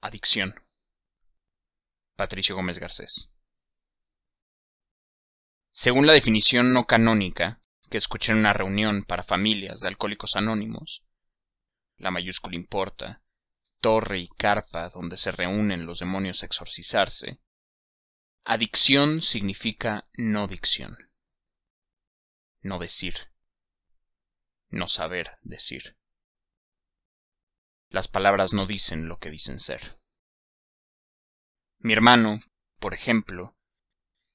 Adicción. Patricio Gómez Garcés. Según la definición no canónica que escuché en una reunión para familias de alcohólicos anónimos, la mayúscula importa, torre y carpa donde se reúnen los demonios a exorcizarse, adicción significa no dicción, no decir, no saber decir. Las palabras no dicen lo que dicen ser. Mi hermano, por ejemplo,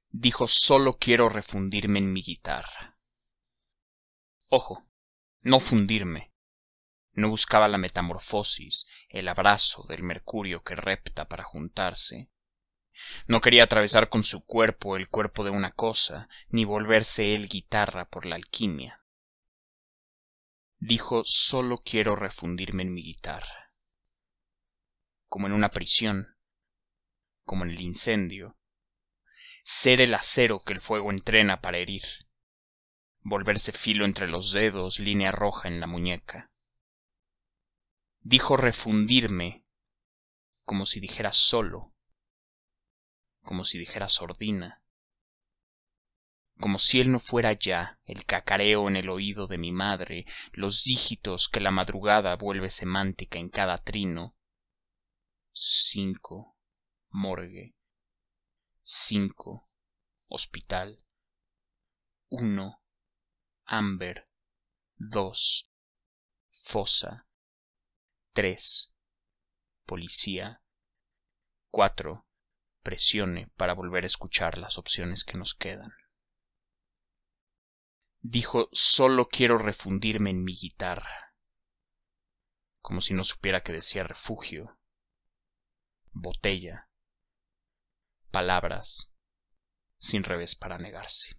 dijo solo quiero refundirme en mi guitarra. Ojo, no fundirme. No buscaba la metamorfosis, el abrazo del mercurio que repta para juntarse. No quería atravesar con su cuerpo el cuerpo de una cosa, ni volverse él guitarra por la alquimia dijo solo quiero refundirme en mi guitarra. Como en una prisión, como en el incendio. Ser el acero que el fuego entrena para herir. Volverse filo entre los dedos, línea roja en la muñeca. Dijo refundirme, como si dijera solo, como si dijera sordina como si él no fuera ya el cacareo en el oído de mi madre, los dígitos que la madrugada vuelve semántica en cada trino. Cinco, morgue. Cinco, hospital. Uno, amber. Dos, fosa. Tres, policía. Cuatro, presione para volver a escuchar las opciones que nos quedan dijo solo quiero refundirme en mi guitarra, como si no supiera que decía refugio, botella, palabras, sin revés para negarse.